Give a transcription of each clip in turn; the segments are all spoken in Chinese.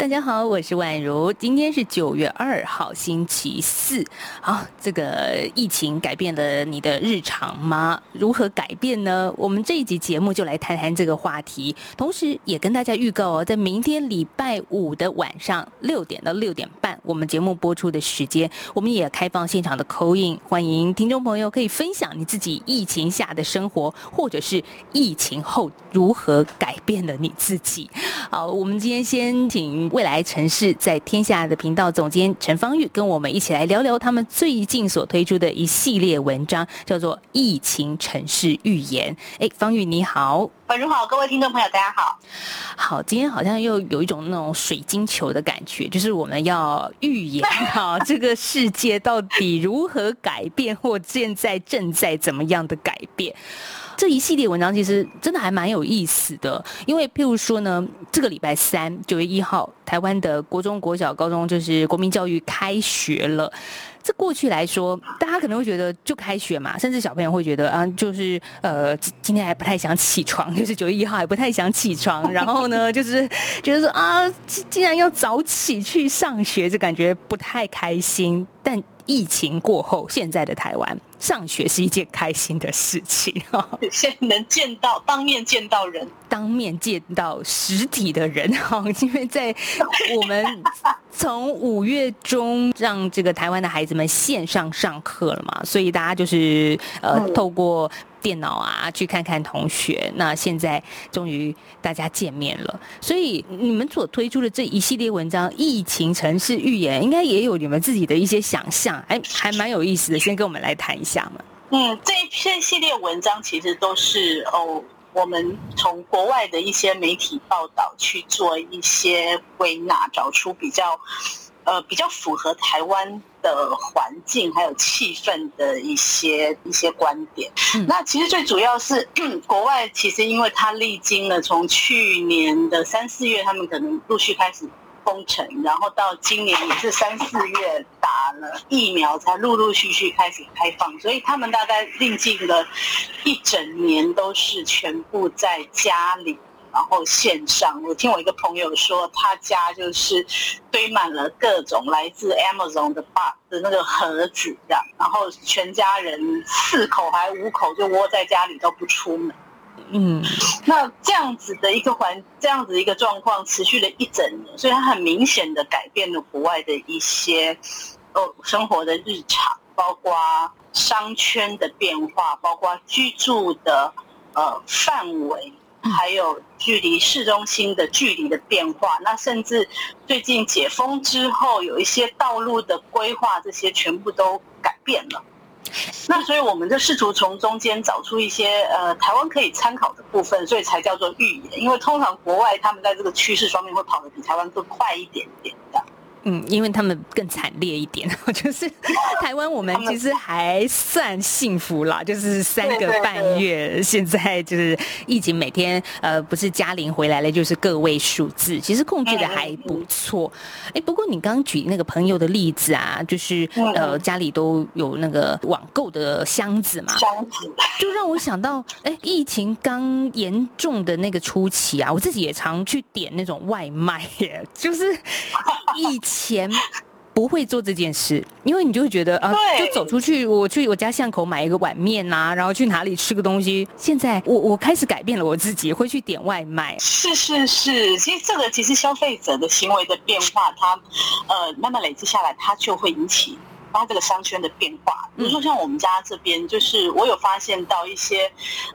大家好，我是宛如。今天是九月二号，星期四。好，这个疫情改变了你的日常吗？如何改变呢？我们这一集节目就来谈谈这个话题，同时也跟大家预告哦，在明天礼拜五的晚上六点到六点半，我们节目播出的时间，我们也开放现场的口音，欢迎听众朋友可以分享你自己疫情下的生活，或者是疫情后如何改变了你自己。好，我们今天先请。未来城市在天下的频道总监陈方玉跟我们一起来聊聊他们最近所推出的一系列文章，叫做《疫情城市预言》。哎，方玉你好，晚上好，各位听众朋友大家好。好，今天好像又有一种那种水晶球的感觉，就是我们要预言哈，这个世界到底如何改变，或现在正在怎么样的改变。这一系列文章其实真的还蛮有意思的，因为譬如说呢，这个礼拜三九月一号，台湾的国中、国小、高中就是国民教育开学了。这过去来说，大家可能会觉得就开学嘛，甚至小朋友会觉得啊，就是呃，今天还不太想起床，就是九月一号还不太想起床，然后呢，就是觉得说啊，既然要早起去上学，就感觉不太开心。但疫情过后，现在的台湾上学是一件开心的事情哈，现能见到当面见到人，当面见到实体的人哈，因为在我们从五月中让这个台湾的孩子们线上上课了嘛，所以大家就是呃透过。电脑啊，去看看同学。那现在终于大家见面了，所以你们所推出的这一系列文章《疫情城市预言》，应该也有你们自己的一些想象，哎，还蛮有意思的。先跟我们来谈一下嘛。嗯，这一篇系列文章其实都是哦，我们从国外的一些媒体报道去做一些归纳，找出比较。呃，比较符合台湾的环境还有气氛的一些一些观点。那其实最主要是 国外，其实因为它历经了从去年的三四月，他们可能陆续开始封城，然后到今年也是三四月打了疫苗，才陆陆续续开始开放，所以他们大概历经了一整年都是全部在家里。然后线上，我听我一个朋友说，他家就是堆满了各种来自 Amazon 的 box 的那个盒子，这样，然后全家人四口还五口就窝在家里都不出门。嗯，那这样子的一个环，这样子一个状况持续了一整年，所以它很明显的改变了国外的一些哦生活的日常，包括商圈的变化，包括居住的呃范围。还有距离市中心的距离的变化，那甚至最近解封之后，有一些道路的规划，这些全部都改变了。那所以我们就试图从中间找出一些呃台湾可以参考的部分，所以才叫做预言。因为通常国外他们在这个趋势方面会跑得比台湾更快一点点的。嗯，因为他们更惨烈一点，就是台湾我们其实还算幸福啦，就是三个半月，现在就是疫情每天呃不是嘉玲回来了，就是个位数字，其实控制的还不错。哎，不过你刚刚举那个朋友的例子啊，就是呃家里都有那个网购的箱子嘛，箱子就让我想到，哎，疫情刚严重的那个初期啊，我自己也常去点那种外卖耶，就是疫。前不会做这件事，因为你就会觉得啊，就走出去，我去我家巷口买一个碗面呐，然后去哪里吃个东西。现在我我开始改变了我自己，会去点外卖。是是是，其实这个其实消费者的行为的变化，它呃慢慢累积下来，它就会引起它这个商圈的变化。比如说像我们家这边，就是我有发现到一些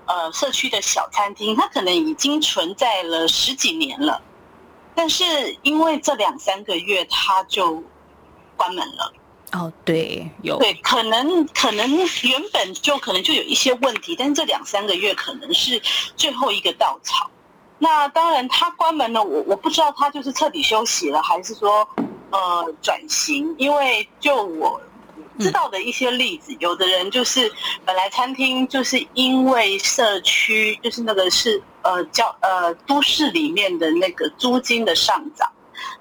呃社区的小餐厅，它可能已经存在了十几年了。但是因为这两三个月他就关门了哦，对，有对，可能可能原本就可能就有一些问题，但是这两三个月可能是最后一个稻草。那当然他关门了，我我不知道他就是彻底休息了，还是说呃转型？因为就我知道的一些例子，有的人就是本来餐厅就是因为社区就是那个是。呃交呃都市里面的那个租金的上涨，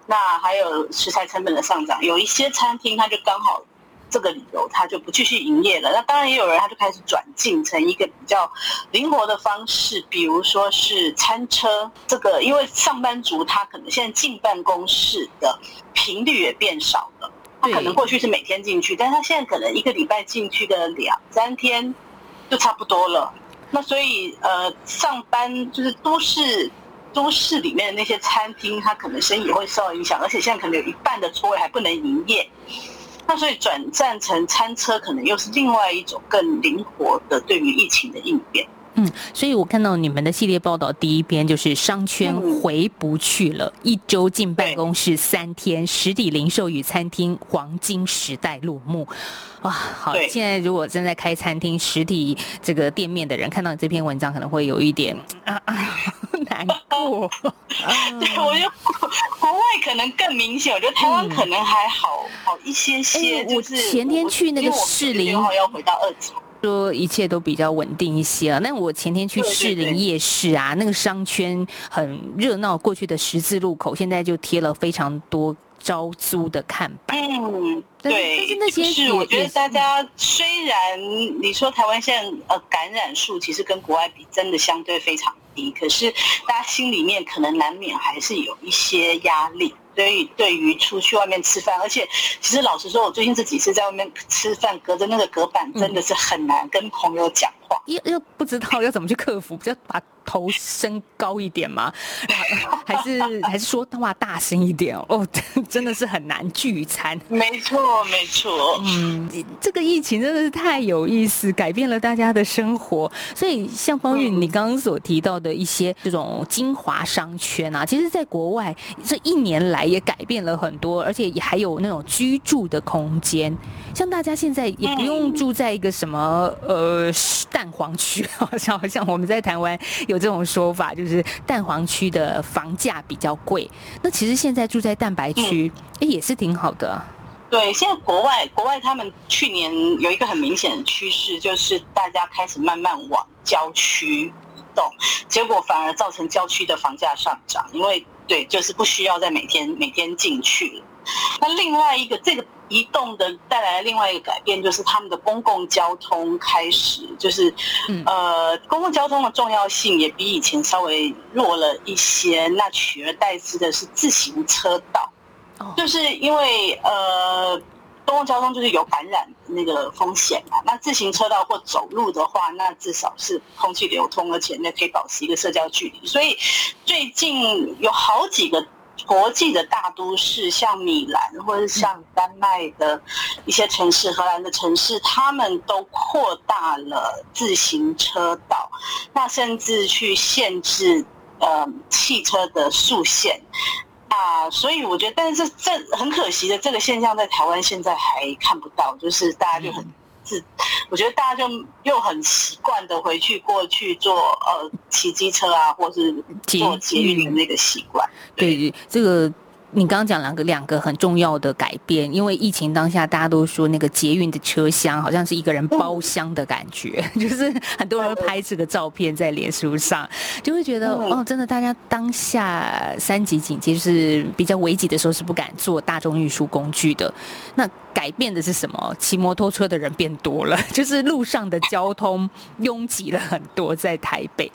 那还有食材成本的上涨，有一些餐厅它就刚好。这个理由，他就不继续营业了。那当然也有人，他就开始转进成一个比较灵活的方式，比如说是餐车。这个因为上班族他可能现在进办公室的频率也变少了，他可能过去是每天进去，但是他现在可能一个礼拜进去个两三天就差不多了。那所以呃，上班就是都市都市里面的那些餐厅，它可能生意也会受到影响，而且现在可能有一半的座位还不能营业。那所以转战成餐车，可能又是另外一种更灵活的对于疫情的应变。嗯，所以我看到你们的系列报道，第一篇就是商圈回不去了，一周进办公室三天，实体零售与餐厅黄金时代落幕。哇，好，现在如果正在开餐厅实体这个店面的人，看到这篇文章，可能会有一点 啊啊 难过。对，我觉得国外可能更明显，我觉得台湾可能还好好一些些。我前天去那个士林，要回到二级。说一切都比较稳定一些啊。那我前天去士林夜市啊，那个商圈很热闹。过去的十字路口现在就贴了非常多招租的看板。嗯，对。但是那些是我觉得大家虽然你说台湾现在呃感染数其实跟国外比真的相对非常低，可是大家心里面可能难免还是有一些压力。所以，对于出去外面吃饭，而且其实老实说，我最近这几次在外面吃饭，隔着那个隔板，真的是很难跟朋友讲话，又又不知道要怎么去克服，就把。头升高一点吗？还是还是说话大声一点哦？真的是很难聚餐。没错，没错。嗯，这个疫情真的是太有意思，改变了大家的生活。所以，像方韵你刚刚所提到的一些这种精华商圈啊，其实在国外这一年来也改变了很多，而且也还有那种居住的空间。像大家现在也不用住在一个什么呃蛋黄区，好像好像我们在台湾有这种说法，就是蛋黄区的房价比较贵。那其实现在住在蛋白区，哎，也是挺好的。对，现在国外国外他们去年有一个很明显的趋势，就是大家开始慢慢往郊区动，结果反而造成郊区的房价上涨，因为对，就是不需要再每天每天进去了。那另外一个这个。移动的带来另外一个改变，就是他们的公共交通开始，就是呃，公共交通的重要性也比以前稍微弱了一些。那取而代之的是自行车道，就是因为呃，公共交通就是有感染那个风险嘛。那自行车道或走路的话，那至少是空气流通，而且那可以保持一个社交距离。所以最近有好几个。国际的大都市，像米兰或者像丹麦的一些城市、荷兰的城市，他们都扩大了自行车道，那甚至去限制呃汽车的速限啊。所以我觉得，但是这很可惜的，这个现象在台湾现在还看不到，就是大家就很。是，我觉得大家就又很习惯的回去过去坐呃骑机车啊，或是坐捷运的那个习惯。对，这个。你刚刚讲两个两个很重要的改变，因为疫情当下，大家都说那个捷运的车厢好像是一个人包厢的感觉，就是很多人会拍这个照片在脸书上，就会觉得哦，真的，大家当下三级警戒就是比较危急的时候是不敢坐大众运输工具的。那改变的是什么？骑摩托车的人变多了，就是路上的交通拥挤了很多，在台北。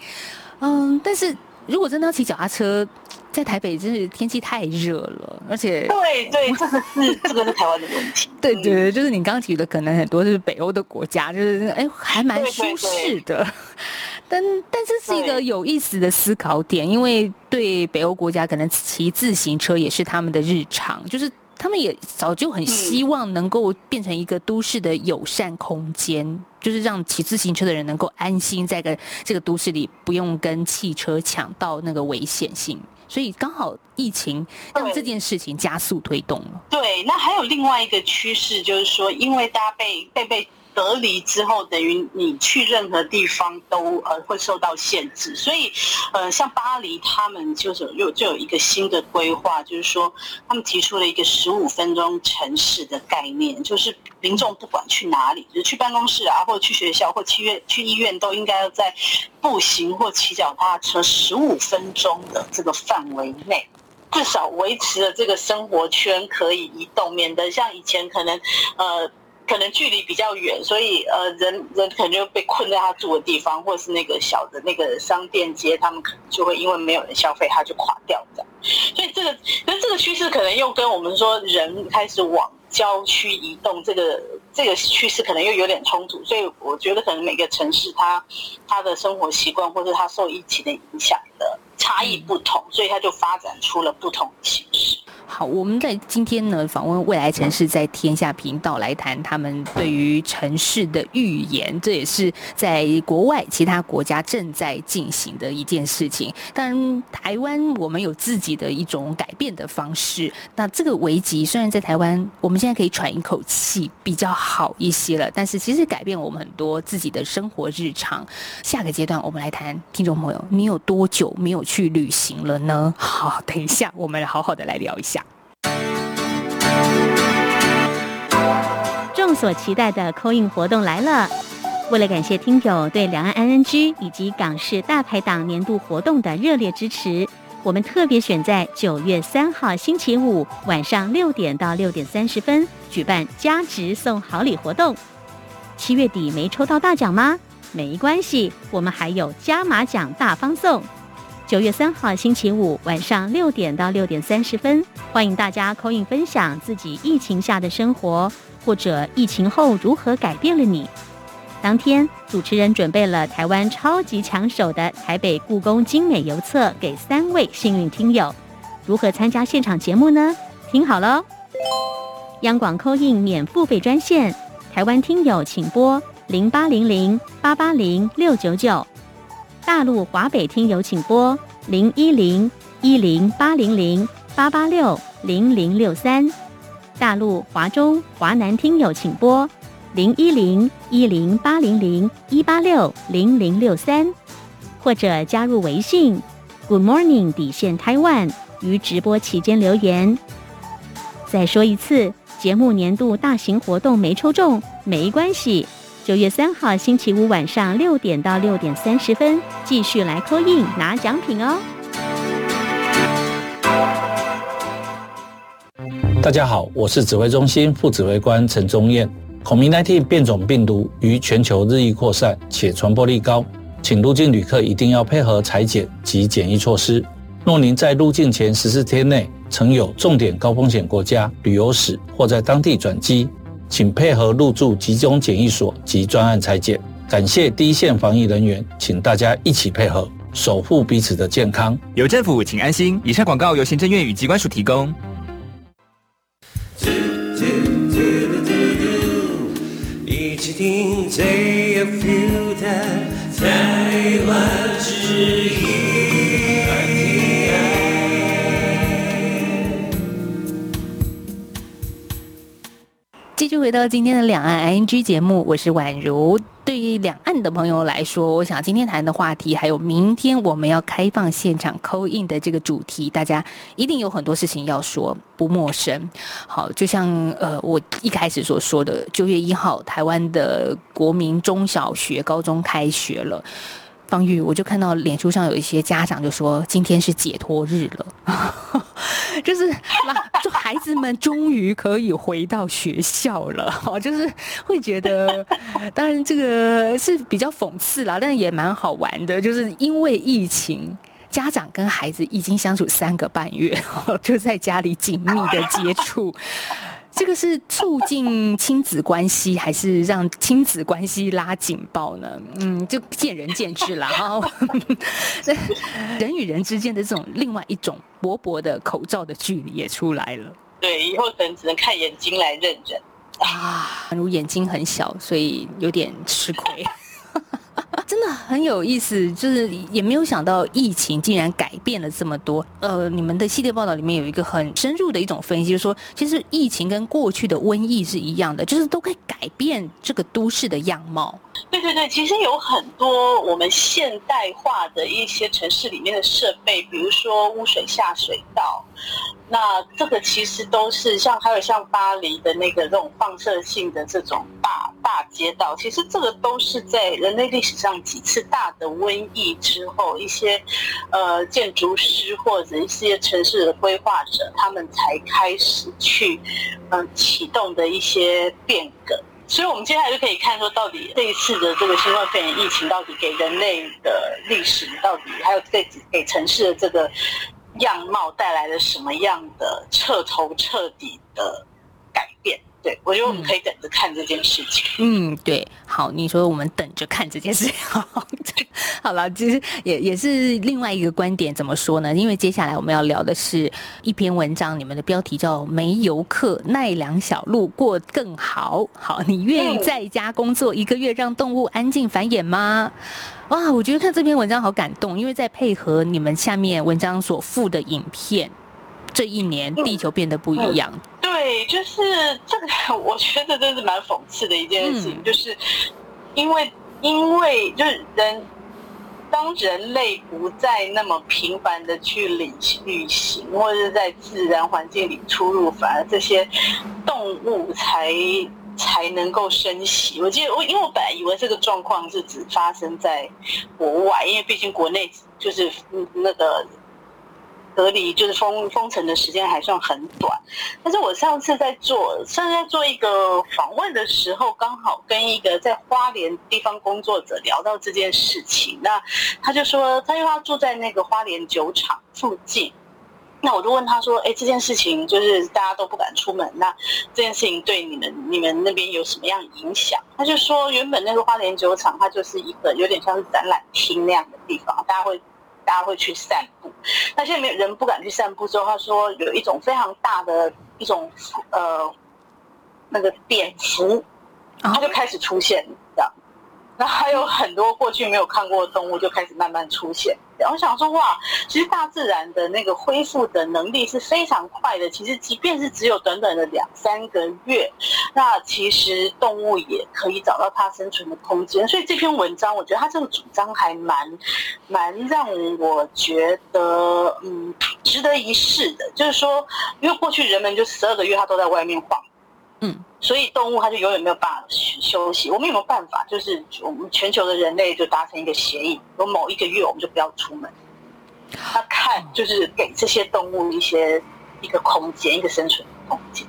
嗯，但是如果真的要骑脚踏车。在台北真是天气太热了，而且对对，这个是这个是台湾的问题。对对，就是你刚刚提的，可能很多就是北欧的国家，就是哎还蛮舒适的。但但这是一个有意思的思考点，因为对北欧国家，可能骑自行车也是他们的日常，就是他们也早就很希望能够变成一个都市的友善空间，就是让骑自行车的人能够安心在个这个都市里，不用跟汽车抢到那个危险性。所以刚好疫情让这件事情加速推动了。对，那还有另外一个趋势，就是说，因为大家被被被隔离之后，等于你去任何地方都呃会受到限制。所以，呃，像巴黎他们就是有就有一个新的规划，就是说他们提出了一个十五分钟城市的概念，就是民众不管去哪里，就去办公室啊，或者去学校或去院去医院，都应该要在步行或骑脚踏车十五分钟的这个范围内。至少维持了这个生活圈可以移动，免得像以前可能，呃，可能距离比较远，所以呃，人人可能就被困在他住的地方，或者是那个小的那个商店街，他们可能就会因为没有人消费，他就垮掉这样。所以这个，那这个趋势可能又跟我们说人开始往郊区移动这个这个趋势可能又有点冲突。所以我觉得可能每个城市它它的生活习惯，或者它受疫情的影响的。差异不同，所以它就发展出了不同的形。好，我们在今天呢访问未来城市在天下频道来谈他们对于城市的预言，这也是在国外其他国家正在进行的一件事情。但台湾我们有自己的一种改变的方式。那这个危机虽然在台湾我们现在可以喘一口气比较好一些了，但是其实改变我们很多自己的生活日常。下个阶段我们来谈，听众朋友，你有多久没有去旅行了呢？好，等一下我们好好的来聊一下。众所期待的扣印活动来了！为了感谢听友对两岸 ING 以及港式大排档年度活动的热烈支持，我们特别选在九月三号星期五晚上六点到六点三十分举办加值送好礼活动。七月底没抽到大奖吗？没关系，我们还有加码奖大方送。九月三号星期五晚上六点到六点三十分，欢迎大家扣印分享自己疫情下的生活，或者疫情后如何改变了你。当天主持人准备了台湾超级抢手的台北故宫精美邮册给三位幸运听友。如何参加现场节目呢？听好喽！央广扣印免付费专线，台湾听友请拨零八零零八八零六九九。大陆华北听友请拨零一零一零八零零八八六零零六三，大陆华中华南听友请拨零一零一零八零零一八六零零六三，或者加入微信 Good Morning 底线台湾于直播期间留言。再说一次，节目年度大型活动没抽中没关系。九月三号星期五晚上六点到六点三十分，继续来扣印拿奖品哦。大家好，我是指挥中心副指挥官陈宗彦。孔明 -19 变种病毒于全球日益扩散，且传播力高，请入境旅客一定要配合裁剪及检疫措施。若您在入境前十四天内曾有重点高风险国家旅游史，或在当地转机。请配合入住集中检疫所及专案拆解。感谢第一线防疫人员，请大家一起配合，守护彼此的健康。有政府，请安心。以上广告由行政院与机关署提供。一起听 JFU 的台湾之音。回到今天的两岸 I N G 节目，我是宛如。对于两岸的朋友来说，我想今天谈的话题，还有明天我们要开放现场 coin 的这个主题，大家一定有很多事情要说，不陌生。好，就像呃，我一开始所说的，九月一号，台湾的国民中小学、高中开学了。方玉，我就看到脸书上有一些家长就说今天是解脱日了，就是就孩子们终于可以回到学校了，就是会觉得，当然这个是比较讽刺啦，但也蛮好玩的，就是因为疫情，家长跟孩子已经相处三个半月，就在家里紧密的接触。这个是促进亲子关系，还是让亲子关系拉警报呢？嗯，就见仁见智了哈。人与人之间的这种另外一种薄薄的口罩的距离也出来了。对，以后可能只能看眼睛来认人啊。如眼睛很小，所以有点吃亏。真的很有意思，就是也没有想到疫情竟然改变了这么多。呃，你们的系列报道里面有一个很深入的一种分析，就是说，其实疫情跟过去的瘟疫是一样的，就是都可以改变这个都市的样貌。对对对，其实有很多我们现代化的一些城市里面的设备，比如说污水下水道。那这个其实都是像还有像巴黎的那个这种放射性的这种大大街道，其实这个都是在人类历史上几次大的瘟疫之后，一些呃建筑师或者一些城市的规划者，他们才开始去嗯启动的一些变革。所以，我们接下来就可以看说，到底这一次的这个新冠肺炎疫情，到底给人类的历史，到底还有给给城市的这个。样貌带来了什么样的彻头彻底的改变？对我觉得我们可以等着看这件事情。嗯，对，好，你说我们等着看这件事情。好了，其实也也是另外一个观点，怎么说呢？因为接下来我们要聊的是一篇文章，你们的标题叫“没游客奈良小路过更好”。好，你愿意在家工作一个月，让动物安静繁衍吗？哇，我觉得看这篇文章好感动，因为在配合你们下面文章所附的影片，这一年地球变得不一样。对，就是这个，我觉得真是蛮讽刺的一件事情，就是因为因为就是人当人类不再那么频繁的去旅旅行，或者是在自然环境里出入，反而这些动物才。才能够生息。我记得我，因为我本来以为这个状况是只发生在国外，因为毕竟国内就是那个隔离，就是封封城的时间还算很短。但是我上次在做，上次在做一个访问的时候，刚好跟一个在花莲地方工作者聊到这件事情，那他就说，他因为他住在那个花莲酒厂附近。那我就问他说：“哎，这件事情就是大家都不敢出门，那这件事情对你们 你们那边有什么样影响？”他就说：“原本那个花莲酒厂，它就是一个有点像是展览厅那样的地方，大家会大家会去散步。那现在没有人不敢去散步之后，他说有一种非常大的一种呃那个蝙蝠，它就开始出现这样。那还有很多过去没有看过的动物就开始慢慢出现。”我想说，哇，其实大自然的那个恢复的能力是非常快的。其实，即便是只有短短的两三个月，那其实动物也可以找到它生存的空间。所以这篇文章，我觉得它这个主张还蛮蛮让我觉得，嗯，值得一试的。就是说，因为过去人们就十二个月，它都在外面晃。嗯，所以动物它就永远没有办法休息。我们有没有办法？就是我们全球的人类就达成一个协议，有某一个月我们就不要出门。他看就是给这些动物一些一个空间，一个生存空间。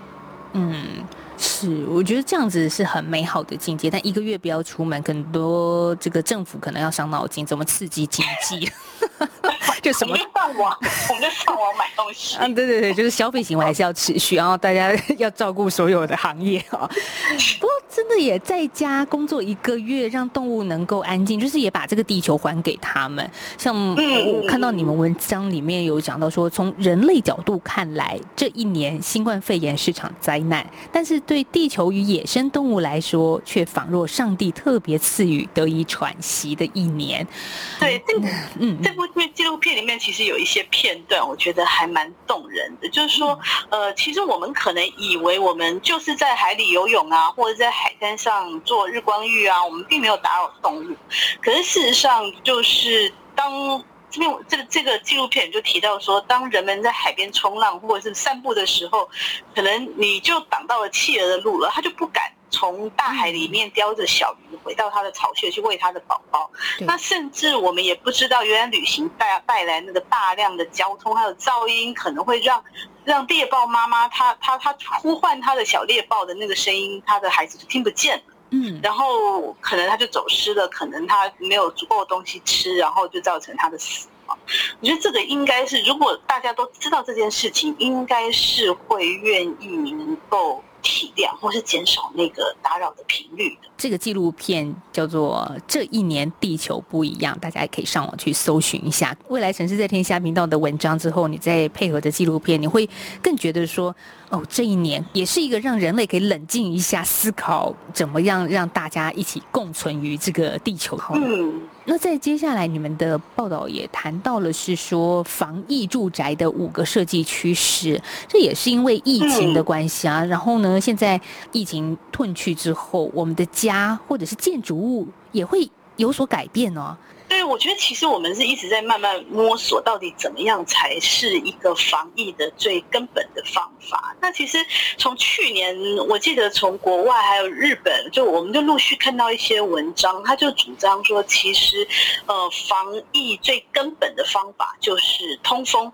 嗯，是，我觉得这样子是很美好的境界。但一个月不要出门，很多这个政府可能要伤脑筋，怎么刺激经济？就什么上网，我们就上网买东西。嗯，对对对，就是消费行为还是要持续，然后大家 要照顾所有的行业啊。不过真的也在家工作一个月，让动物能够安静，就是也把这个地球还给他们。像我看到你们文章里面有讲到说，从人类角度看来，这一年新冠肺炎是场灾难，但是对地球与野生动物来说，却仿若上帝特别赐予得以喘息的一年。对，嗯，这部纪录片。里面其实有一些片段，我觉得还蛮动人的。就是说，呃，其实我们可能以为我们就是在海里游泳啊，或者在海滩上做日光浴啊，我们并没有打扰动物。可是事实上，就是当这边这个这个纪录片就提到说，当人们在海边冲浪或者是散步的时候，可能你就挡到了企鹅的路了，它就不敢。从大海里面叼着小鱼回到它的巢穴去喂它的宝宝，那甚至我们也不知道，原来旅行带带来那个大量的交通还有噪音，可能会让让猎豹妈妈她她她呼唤她的小猎豹的那个声音，她的孩子就听不见了。嗯，然后可能他就走失了，可能他没有足够的东西吃，然后就造成他的死亡。我觉得这个应该是，如果大家都知道这件事情，应该是会愿意能够。体谅或是减少那个打扰的频率的。这个纪录片叫做《这一年地球不一样》，大家也可以上网去搜寻一下。未来城市在天下频道的文章之后，你再配合着纪录片，你会更觉得说，哦，这一年也是一个让人类可以冷静一下，思考怎么样让大家一起共存于这个地球。嗯。那在接下来，你们的报道也谈到了，是说防疫住宅的五个设计趋势，这也是因为疫情的关系啊。然后呢，现在疫情褪去之后，我们的家或者是建筑物也会有所改变哦。我觉得其实我们是一直在慢慢摸索，到底怎么样才是一个防疫的最根本的方法。那其实从去年，我记得从国外还有日本，就我们就陆续看到一些文章，他就主张说，其实呃，防疫最根本的方法就是通风。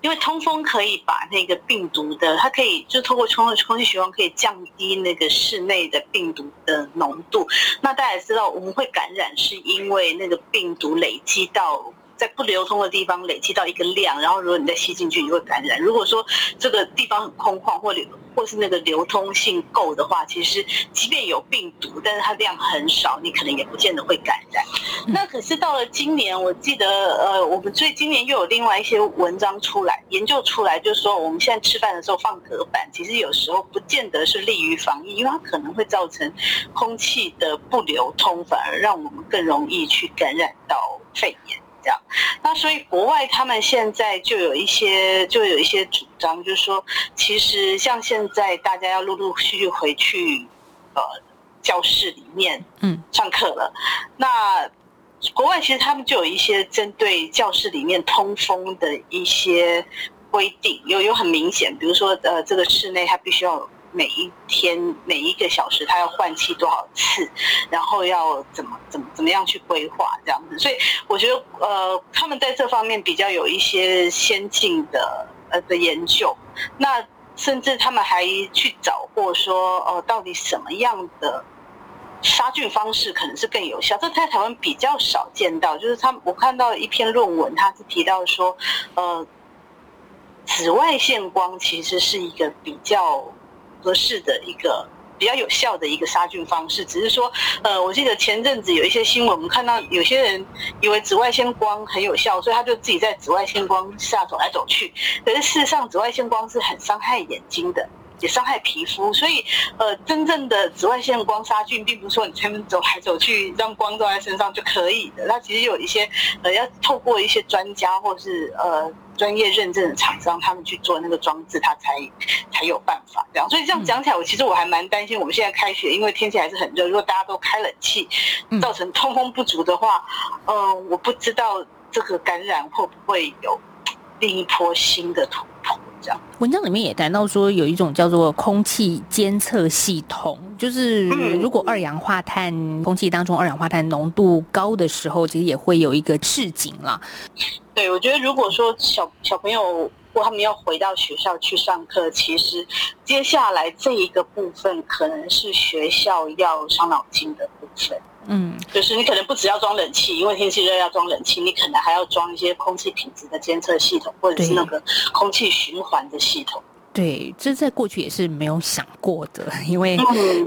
因为通风可以把那个病毒的，它可以就通过空空气循环可以降低那个室内的病毒的浓度。那大家也知道，我们会感染是因为那个病毒累积到。在不流通的地方累积到一个量，然后如果你再吸进去，你会感染。如果说这个地方很空旷，或流或是那个流通性够的话，其实即便有病毒，但是它量很少，你可能也不见得会感染。那可是到了今年，我记得呃，我们最今年又有另外一些文章出来，研究出来，就是说我们现在吃饭的时候放隔板，其实有时候不见得是利于防疫，因为它可能会造成空气的不流通，反而让我们更容易去感染到肺炎。这样，那所以国外他们现在就有一些，就有一些主张，就是说，其实像现在大家要陆陆续续回去，呃，教室里面，嗯，上课了。那国外其实他们就有一些针对教室里面通风的一些规定，有有很明显，比如说，呃，这个室内它必须要。每一天每一个小时，他要换气多少次，然后要怎么怎么怎么样去规划这样子，所以我觉得呃，他们在这方面比较有一些先进的呃的研究，那甚至他们还去找过说哦，到底什么样的杀菌方式可能是更有效？这在台湾比较少见到，就是他我看到一篇论文，他是提到说呃，紫外线光其实是一个比较。合适的一个比较有效的一个杀菌方式，只是说，呃，我记得前阵子有一些新闻，我们看到有些人以为紫外线光很有效，所以他就自己在紫外线光下走来走去。可是事实上，紫外线光是很伤害眼睛的，也伤害皮肤。所以，呃，真正的紫外线光杀菌，并不是说你前面走来走去让光照在身上就可以的。它其实有一些，呃，要透过一些专家或是呃。专业认证的厂商，他们去做那个装置，他才才有办法这样。所以这样讲起来，我其实我还蛮担心，我们现在开学，因为天气还是很热，如果大家都开冷气，造成通风不足的话，嗯，我不知道这个感染会不会有另一波新的突文章里面也谈到说，有一种叫做空气监测系统，就是如果二氧化碳空气当中二氧化碳浓度高的时候，其实也会有一个示警啦。对，我觉得如果说小小朋友或他们要回到学校去上课，其实接下来这一个部分可能是学校要伤脑筋的部分。嗯，就是你可能不只要装冷气，因为天气热要装冷气，你可能还要装一些空气品质的监测系统，或者是那个空气循环的系统。对，这在过去也是没有想过的，因为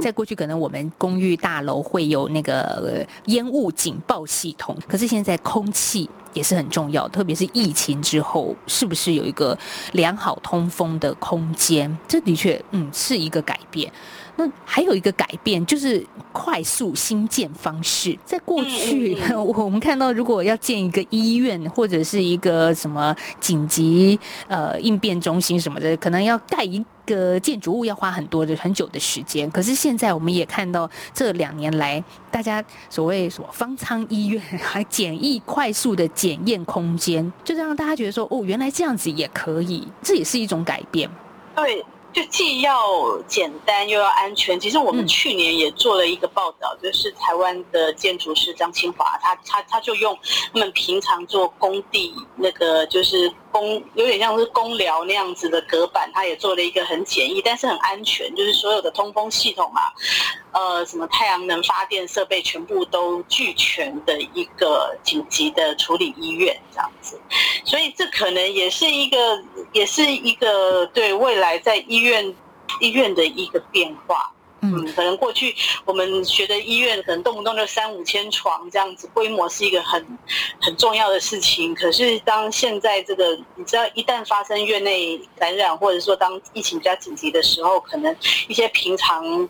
在过去可能我们公寓大楼会有那个烟雾警报系统，可是现在空气也是很重要，特别是疫情之后，是不是有一个良好通风的空间？这的确，嗯，是一个改变。那还有一个改变，就是快速新建方式。在过去，我们看到，如果要建一个医院或者是一个什么紧急呃应变中心什么的，可能要盖一个建筑物，要花很多的很久的时间。可是现在，我们也看到这两年来，大家所谓什么方舱医院，还简易快速的检验空间，就让大家觉得说，哦，原来这样子也可以，这也是一种改变。对。就既要简单又要安全。其实我们去年也做了一个报道，就是台湾的建筑师张清华，他他他就用他们平常做工地那个就是工有点像是工疗那样子的隔板，它也做了一个很简易但是很安全，就是所有的通风系统啊，呃，什么太阳能发电设备全部都俱全的一个紧急的处理医院这样子。所以这可能也是一个也是一个对未来在医院医院的一个变化，嗯，可能过去我们学的医院可能动不动就三五千床这样子，规模是一个很很重要的事情。可是当现在这个，你知道，一旦发生院内感染，或者说当疫情比较紧急的时候，可能一些平常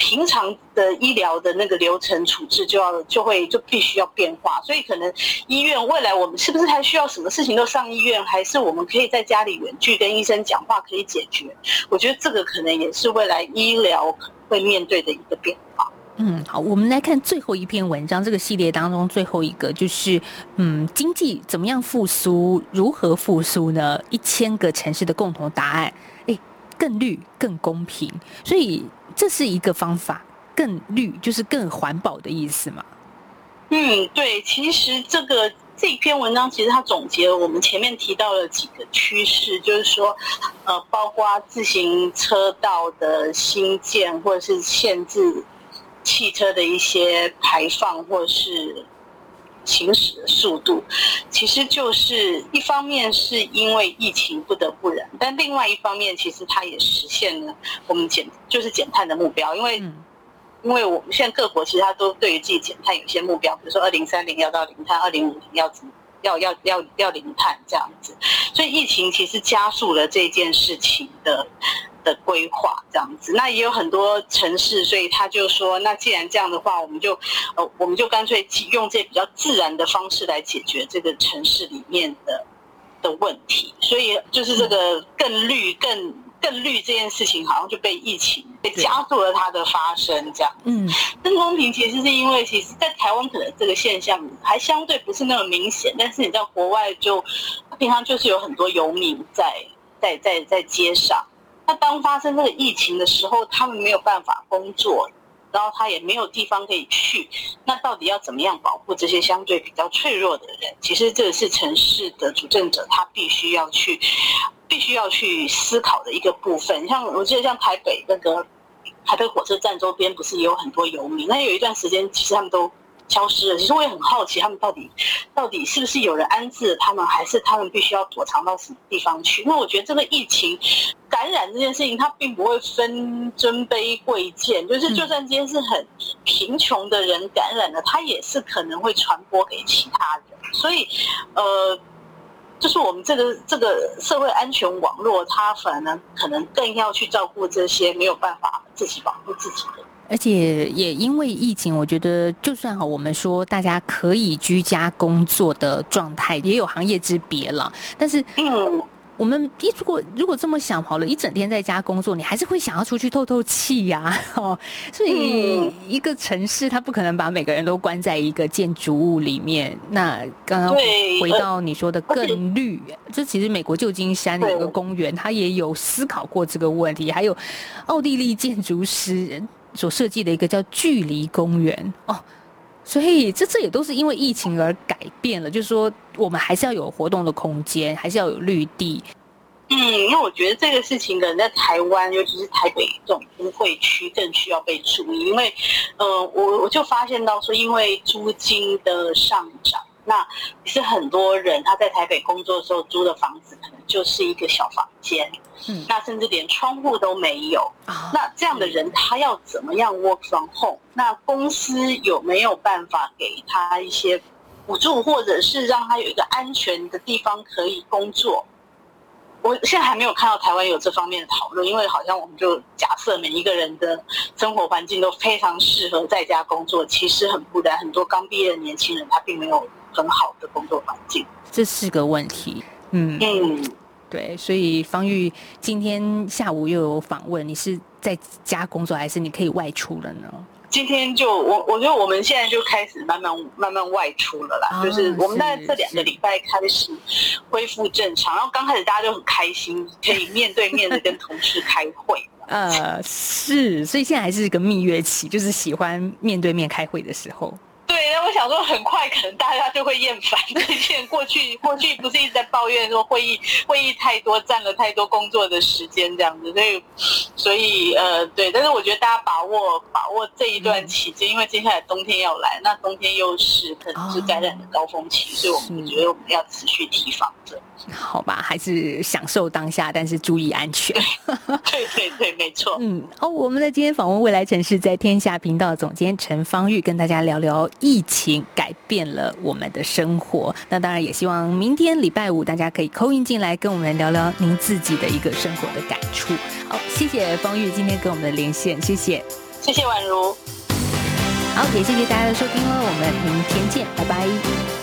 平常的医疗的那个流程处置就要就会就必须要变化，所以可能医院未来我们是不是还需要什么事情都上医院，还是我们可以在家里远距跟医生讲话可以解决？我觉得这个可能也是未来医疗会面对的一个变化。嗯，好，我们来看最后一篇文章，这个系列当中最后一个就是，嗯，经济怎么样复苏？如何复苏呢？一千个城市的共同答案，哎，更绿、更公平，所以这是一个方法。更绿就是更环保的意思嘛？嗯，对，其实这个这篇文章其实它总结了我们前面提到的几个趋势，就是说，呃，包括自行车道的新建，或者是限制。汽车的一些排放或是行驶的速度，其实就是一方面是因为疫情不得不然，但另外一方面其实它也实现了我们减就是减碳的目标。因为因为我们现在各国其实它都对于自己减碳有一些目标，比如说二零三零要到零碳，二零五零要要要要要零碳这样子，所以疫情其实加速了这件事情的。的规划这样子，那也有很多城市，所以他就说，那既然这样的话，我们就呃，我们就干脆用这比较自然的方式来解决这个城市里面的的问题。所以就是这个更绿、更更绿这件事情，好像就被疫情被加速了它的发生。这样，嗯，更公平其实是因为，其实，在台湾可能这个现象还相对不是那么明显，但是你在国外就平常就是有很多游民在在在在街上。那当发生这个疫情的时候，他们没有办法工作，然后他也没有地方可以去。那到底要怎么样保护这些相对比较脆弱的人？其实这是城市的主政者他必须要去、必须要去思考的一个部分。像我记得，像台北那个台北火车站周边，不是也有很多游民？那有一段时间，其实他们都。消失了。其实我也很好奇，他们到底到底是不是有人安置他们，还是他们必须要躲藏到什么地方去？那我觉得这个疫情感染这件事情，它并不会分尊卑贵贱，就是就算今天是很贫穷的人感染了，他也是可能会传播给其他人。所以，呃，就是我们这个这个社会安全网络，它反而可能更要去照顾这些没有办法自己保护自己的。而且也因为疫情，我觉得就算哈，我们说大家可以居家工作的状态，也有行业之别了。但是，嗯，我们一如果如果这么想好了，一整天在家工作，你还是会想要出去透透气呀。哦，所以一个城市它不可能把每个人都关在一个建筑物里面。那刚刚回到你说的更绿，这其实美国旧金山的一个公园，它也有思考过这个问题。还有奥地利建筑师。所设计的一个叫距离公园哦，所以这这也都是因为疫情而改变了。就是说，我们还是要有活动的空间，还是要有绿地。嗯，因为我觉得这个事情可能在台湾，尤其是台北这种都会区，更需要被注意。因为，呃，我我就发现到说，因为租金的上涨。那是很多人他在台北工作的时候租的房子，可能就是一个小房间，嗯，那甚至连窗户都没有。那这样的人他要怎么样 work from home？那公司有没有办法给他一些补助，或者是让他有一个安全的地方可以工作？我现在还没有看到台湾有这方面的讨论，因为好像我们就假设每一个人的生活环境都非常适合在家工作，其实很孤单。很多刚毕业的年轻人他并没有。很好的工作环境，这是个问题。嗯嗯，对，所以方玉今天下午又有访问，你是在家工作还是你可以外出了呢？今天就我我觉得我们现在就开始慢慢慢慢外出了啦，就是我们在这两个礼拜开始恢复正常，然后刚开始大家就很开心，可以面对面的跟同事开会。呃，是，所以现在还是一个蜜月期，就是喜欢面对面开会的时候。对，那我想说，很快可能大家就会厌烦这些。过去过去不是一直在抱怨说会议会议太多，占了太多工作的时间这样子，所以所以呃对，但是我觉得大家把握把握这一段期间，因为接下来冬天要来，那冬天又是可能是感染的高峰期，所以我们觉得我们要持续提防着。好吧，还是享受当下，但是注意安全。对对对，没错。嗯，哦，我们的今天访问未来城市在天下频道总监陈芳玉，跟大家聊聊疫情改变了我们的生活。那当然也希望明天礼拜五大家可以扣音进来跟我们聊聊您自己的一个生活的感触。好，谢谢芳玉今天跟我们的连线，谢谢。谢谢宛如。好，也谢谢大家的收听哦，我们明天见，拜拜。